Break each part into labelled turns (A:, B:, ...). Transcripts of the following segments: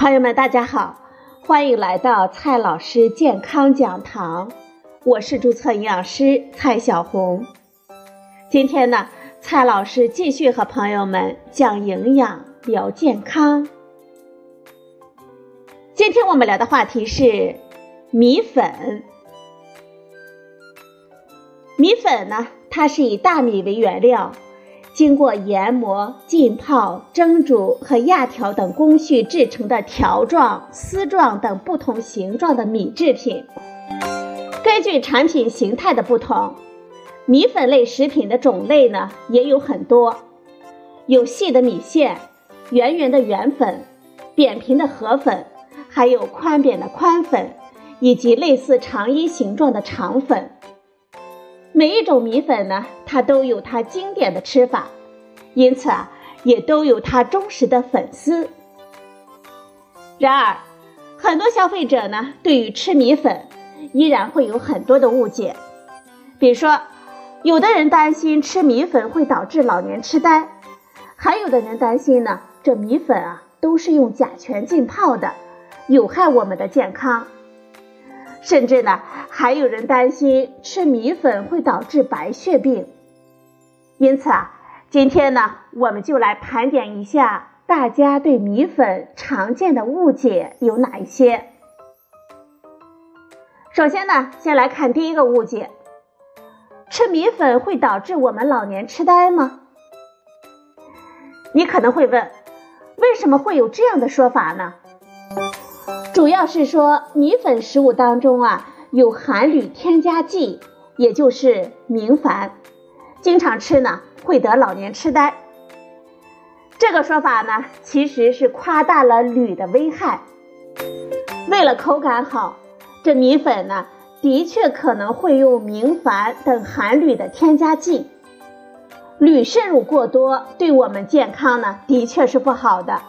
A: 朋友们，大家好，欢迎来到蔡老师健康讲堂，我是注册营养师蔡小红。今天呢，蔡老师继续和朋友们讲营养、聊健康。今天我们聊的话题是米粉。米粉呢，它是以大米为原料。经过研磨、浸泡、蒸煮和压条等工序制成的条状、丝状等不同形状的米制品。根据产品形态的不同，米粉类食品的种类呢也有很多，有细的米线、圆圆的圆粉、扁平的河粉，还有宽扁的宽粉，以及类似长衣形状的肠粉。每一种米粉呢，它都有它经典的吃法，因此啊，也都有它忠实的粉丝。然而，很多消费者呢，对于吃米粉依然会有很多的误解。比如说，有的人担心吃米粉会导致老年痴呆，还有的人担心呢，这米粉啊都是用甲醛浸泡的，有害我们的健康。甚至呢，还有人担心吃米粉会导致白血病。因此啊，今天呢，我们就来盘点一下大家对米粉常见的误解有哪一些。首先呢，先来看第一个误解：吃米粉会导致我们老年痴呆吗？你可能会问，为什么会有这样的说法呢？主要是说米粉食物当中啊有含铝添加剂，也就是明矾，经常吃呢会得老年痴呆。这个说法呢其实是夸大了铝的危害。为了口感好，这米粉呢的确可能会用明矾等含铝的添加剂。铝摄入过多对我们健康呢的确是不好的，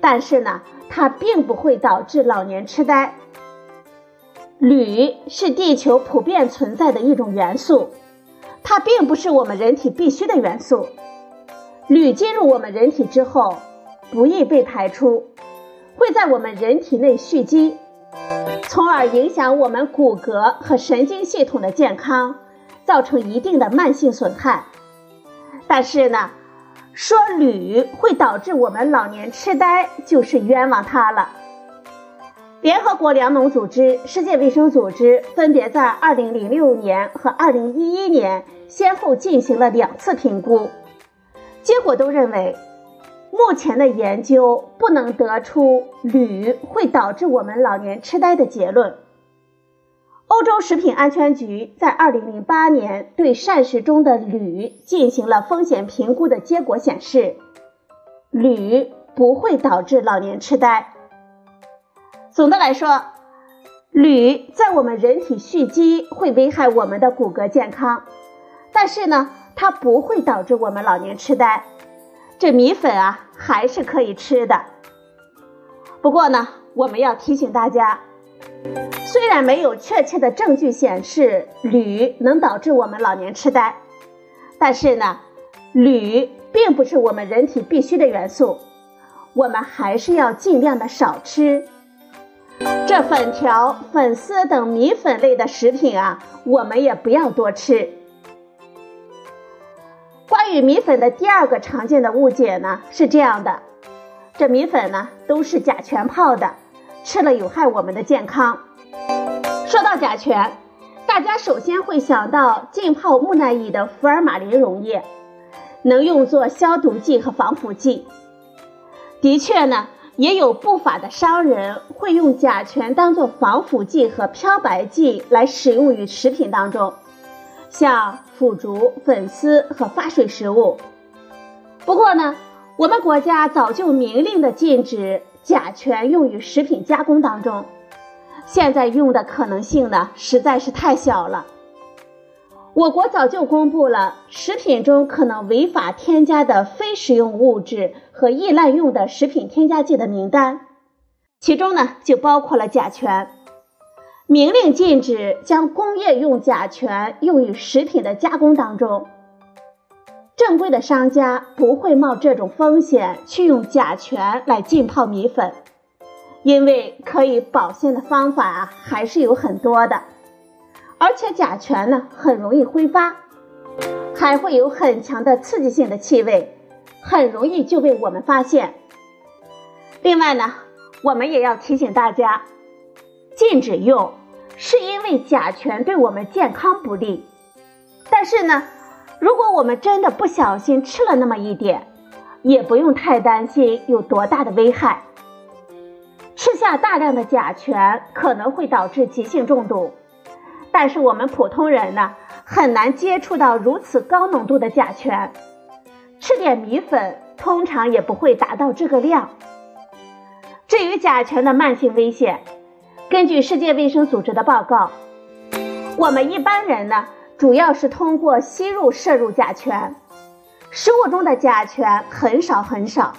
A: 但是呢。它并不会导致老年痴呆。铝是地球普遍存在的一种元素，它并不是我们人体必需的元素。铝进入我们人体之后，不易被排出，会在我们人体内蓄积，从而影响我们骨骼和神经系统的健康，造成一定的慢性损害。但是呢？说铝会导致我们老年痴呆，就是冤枉他了。联合国粮农组织、世界卫生组织分别在2006年和2011年先后进行了两次评估，结果都认为，目前的研究不能得出铝会导致我们老年痴呆的结论。欧洲食品安全局在2008年对膳食中的铝进行了风险评估的结果显示，铝不会导致老年痴呆。总的来说，铝在我们人体蓄积会危害我们的骨骼健康，但是呢，它不会导致我们老年痴呆。这米粉啊，还是可以吃的。不过呢，我们要提醒大家。虽然没有确切的证据显示铝能导致我们老年痴呆，但是呢，铝并不是我们人体必需的元素，我们还是要尽量的少吃。这粉条、粉丝等米粉类的食品啊，我们也不要多吃。关于米粉的第二个常见的误解呢，是这样的：这米粉呢都是甲醛泡的。吃了有害我们的健康。说到甲醛，大家首先会想到浸泡木乃伊的福尔马林溶液，能用作消毒剂和防腐剂。的确呢，也有不法的商人会用甲醛当做防腐剂和漂白剂来使用于食品当中，像腐竹、粉丝和发水食物。不过呢，我们国家早就明令的禁止。甲醛用于食品加工当中，现在用的可能性呢实在是太小了。我国早就公布了食品中可能违法添加的非食用物质和易滥用的食品添加剂的名单，其中呢就包括了甲醛。明令禁止将工业用甲醛用于食品的加工当中。正规的商家不会冒这种风险去用甲醛来浸泡米粉，因为可以保鲜的方法啊还是有很多的，而且甲醛呢很容易挥发，还会有很强的刺激性的气味，很容易就被我们发现。另外呢，我们也要提醒大家，禁止用是因为甲醛对我们健康不利，但是呢，如果我们真的不小心吃了那么一点，也不用太担心有多大的危害。吃下大量的甲醛可能会导致急性中毒，但是我们普通人呢很难接触到如此高浓度的甲醛，吃点米粉通常也不会达到这个量。至于甲醛的慢性危险，根据世界卫生组织的报告，我们一般人呢主要是通过吸入摄入甲醛，食物中的甲醛很少很少，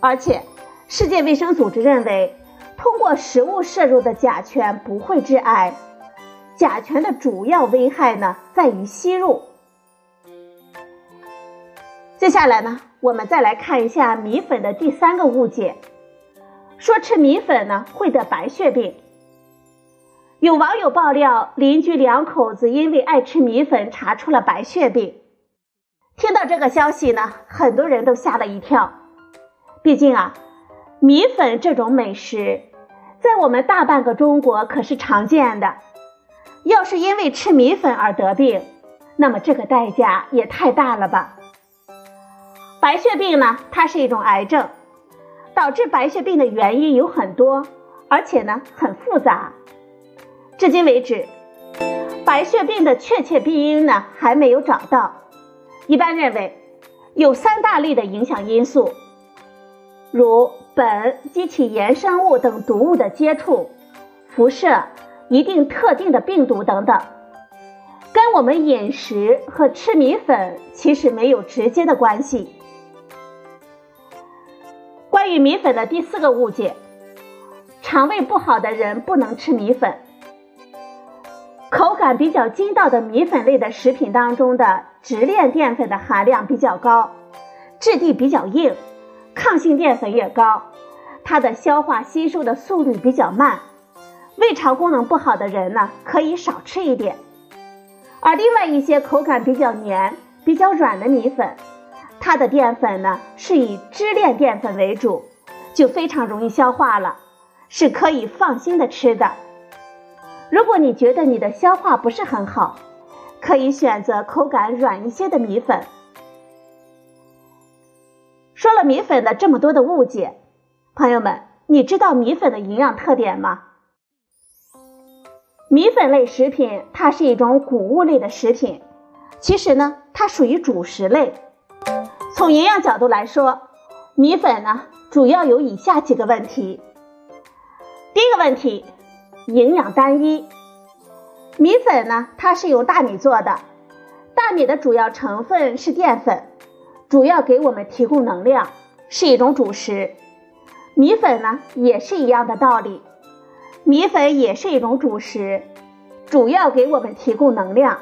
A: 而且。世界卫生组织认为，通过食物摄入的甲醛不会致癌。甲醛的主要危害呢，在于吸入。接下来呢，我们再来看一下米粉的第三个误解，说吃米粉呢会得白血病。有网友爆料，邻居两口子因为爱吃米粉，查出了白血病。听到这个消息呢，很多人都吓了一跳，毕竟啊。米粉这种美食，在我们大半个中国可是常见的。要是因为吃米粉而得病，那么这个代价也太大了吧？白血病呢，它是一种癌症，导致白血病的原因有很多，而且呢很复杂。至今为止，白血病的确切病因呢还没有找到。一般认为，有三大类的影响因素。如苯及其衍生物等毒物的接触、辐射、一定特定的病毒等等，跟我们饮食和吃米粉其实没有直接的关系。关于米粉的第四个误解：肠胃不好的人不能吃米粉。口感比较筋道的米粉类的食品当中的直链淀粉的含量比较高，质地比较硬。抗性淀粉也高，它的消化吸收的速率比较慢，胃肠功能不好的人呢可以少吃一点。而另外一些口感比较黏、比较软的米粉，它的淀粉呢是以支链淀粉为主，就非常容易消化了，是可以放心的吃的。如果你觉得你的消化不是很好，可以选择口感软一些的米粉。说了米粉的这么多的误解，朋友们，你知道米粉的营养特点吗？米粉类食品它是一种谷物类的食品，其实呢，它属于主食类。从营养角度来说，米粉呢主要有以下几个问题。第一个问题，营养单一。米粉呢，它是由大米做的，大米的主要成分是淀粉。主要给我们提供能量，是一种主食。米粉呢也是一样的道理，米粉也是一种主食，主要给我们提供能量。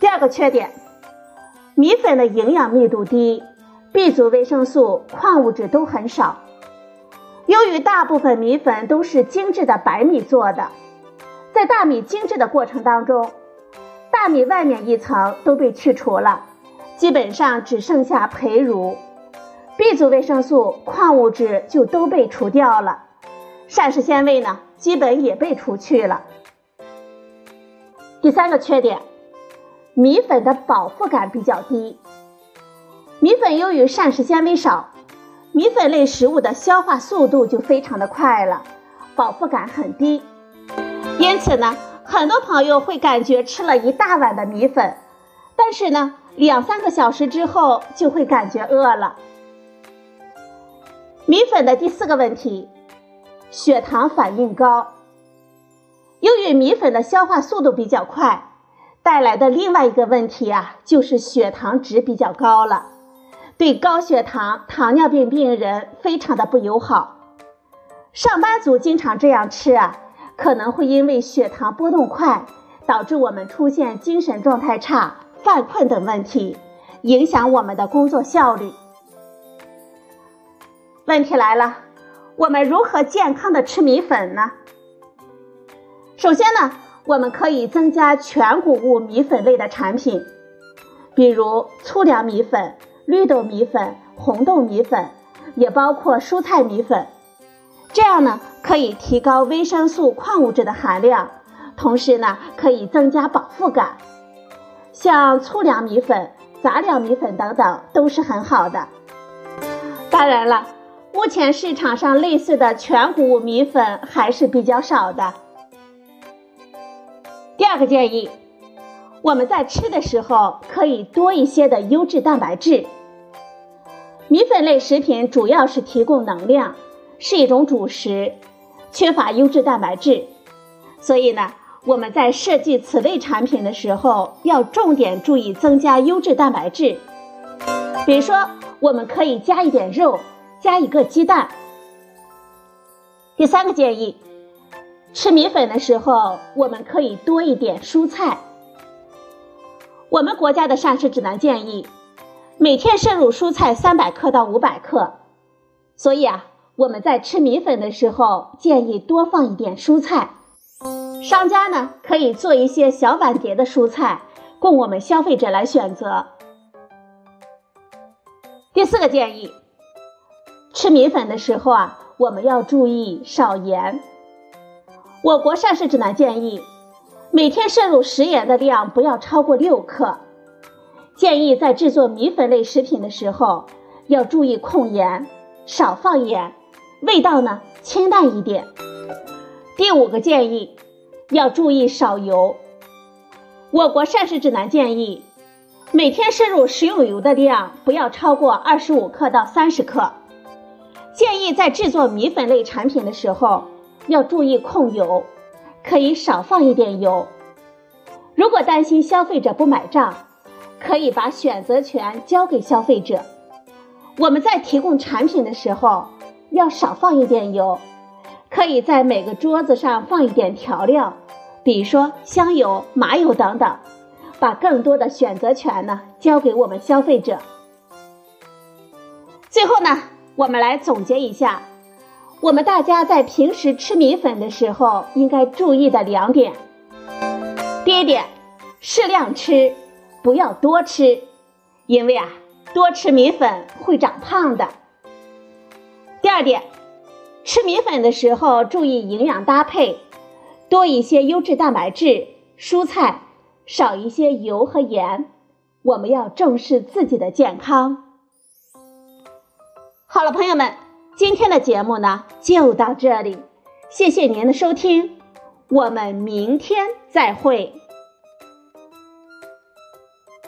A: 第二个缺点，米粉的营养密度低，B 族维生素、矿物质都很少。由于大部分米粉都是精致的白米做的，在大米精制的过程当中，大米外面一层都被去除了。基本上只剩下胚乳，B 族维生素、矿物质就都被除掉了，膳食纤维呢，基本也被除去了。第三个缺点，米粉的饱腹感比较低。米粉由于膳食纤维少，米粉类食物的消化速度就非常的快了，饱腹感很低。因此呢，很多朋友会感觉吃了一大碗的米粉，但是呢。两三个小时之后就会感觉饿了。米粉的第四个问题，血糖反应高。由于米粉的消化速度比较快，带来的另外一个问题啊，就是血糖值比较高了，对高血糖、糖尿病病人非常的不友好。上班族经常这样吃啊，可能会因为血糖波动快，导致我们出现精神状态差。犯困等问题影响我们的工作效率。问题来了，我们如何健康的吃米粉呢？首先呢，我们可以增加全谷物米粉类的产品，比如粗粮米粉、绿豆米粉、红豆米粉，也包括蔬菜米粉。这样呢，可以提高维生素、矿物质的含量，同时呢，可以增加饱腹感。像粗粮米粉、杂粮米粉等等都是很好的。当然了，目前市场上类似的全谷物米粉还是比较少的。第二个建议，我们在吃的时候可以多一些的优质蛋白质。米粉类食品主要是提供能量。是一种主食，缺乏优质蛋白质，所以呢，我们在设计此类产品的时候，要重点注意增加优质蛋白质。比如说，我们可以加一点肉，加一个鸡蛋。第三个建议，吃米粉的时候，我们可以多一点蔬菜。我们国家的膳食指南建议，每天摄入蔬菜三百克到五百克，所以啊。我们在吃米粉的时候，建议多放一点蔬菜。商家呢可以做一些小碗碟的蔬菜，供我们消费者来选择。第四个建议，吃米粉的时候啊，我们要注意少盐。我国膳食指南建议，每天摄入食盐的量不要超过六克。建议在制作米粉类食品的时候，要注意控盐，少放盐。味道呢清淡一点。第五个建议，要注意少油。我国膳食指南建议，每天摄入食用油的量不要超过二十五克到三十克。建议在制作米粉类产品的时候，要注意控油，可以少放一点油。如果担心消费者不买账，可以把选择权交给消费者。我们在提供产品的时候。要少放一点油，可以在每个桌子上放一点调料，比如说香油、麻油等等，把更多的选择权呢交给我们消费者。最后呢，我们来总结一下，我们大家在平时吃米粉的时候应该注意的两点。第一点，适量吃，不要多吃，因为啊，多吃米粉会长胖的。第二点，吃米粉的时候注意营养搭配，多一些优质蛋白质、蔬菜，少一些油和盐。我们要重视自己的健康。好了，朋友们，今天的节目呢就到这里，谢谢您的收听，我们明天再会。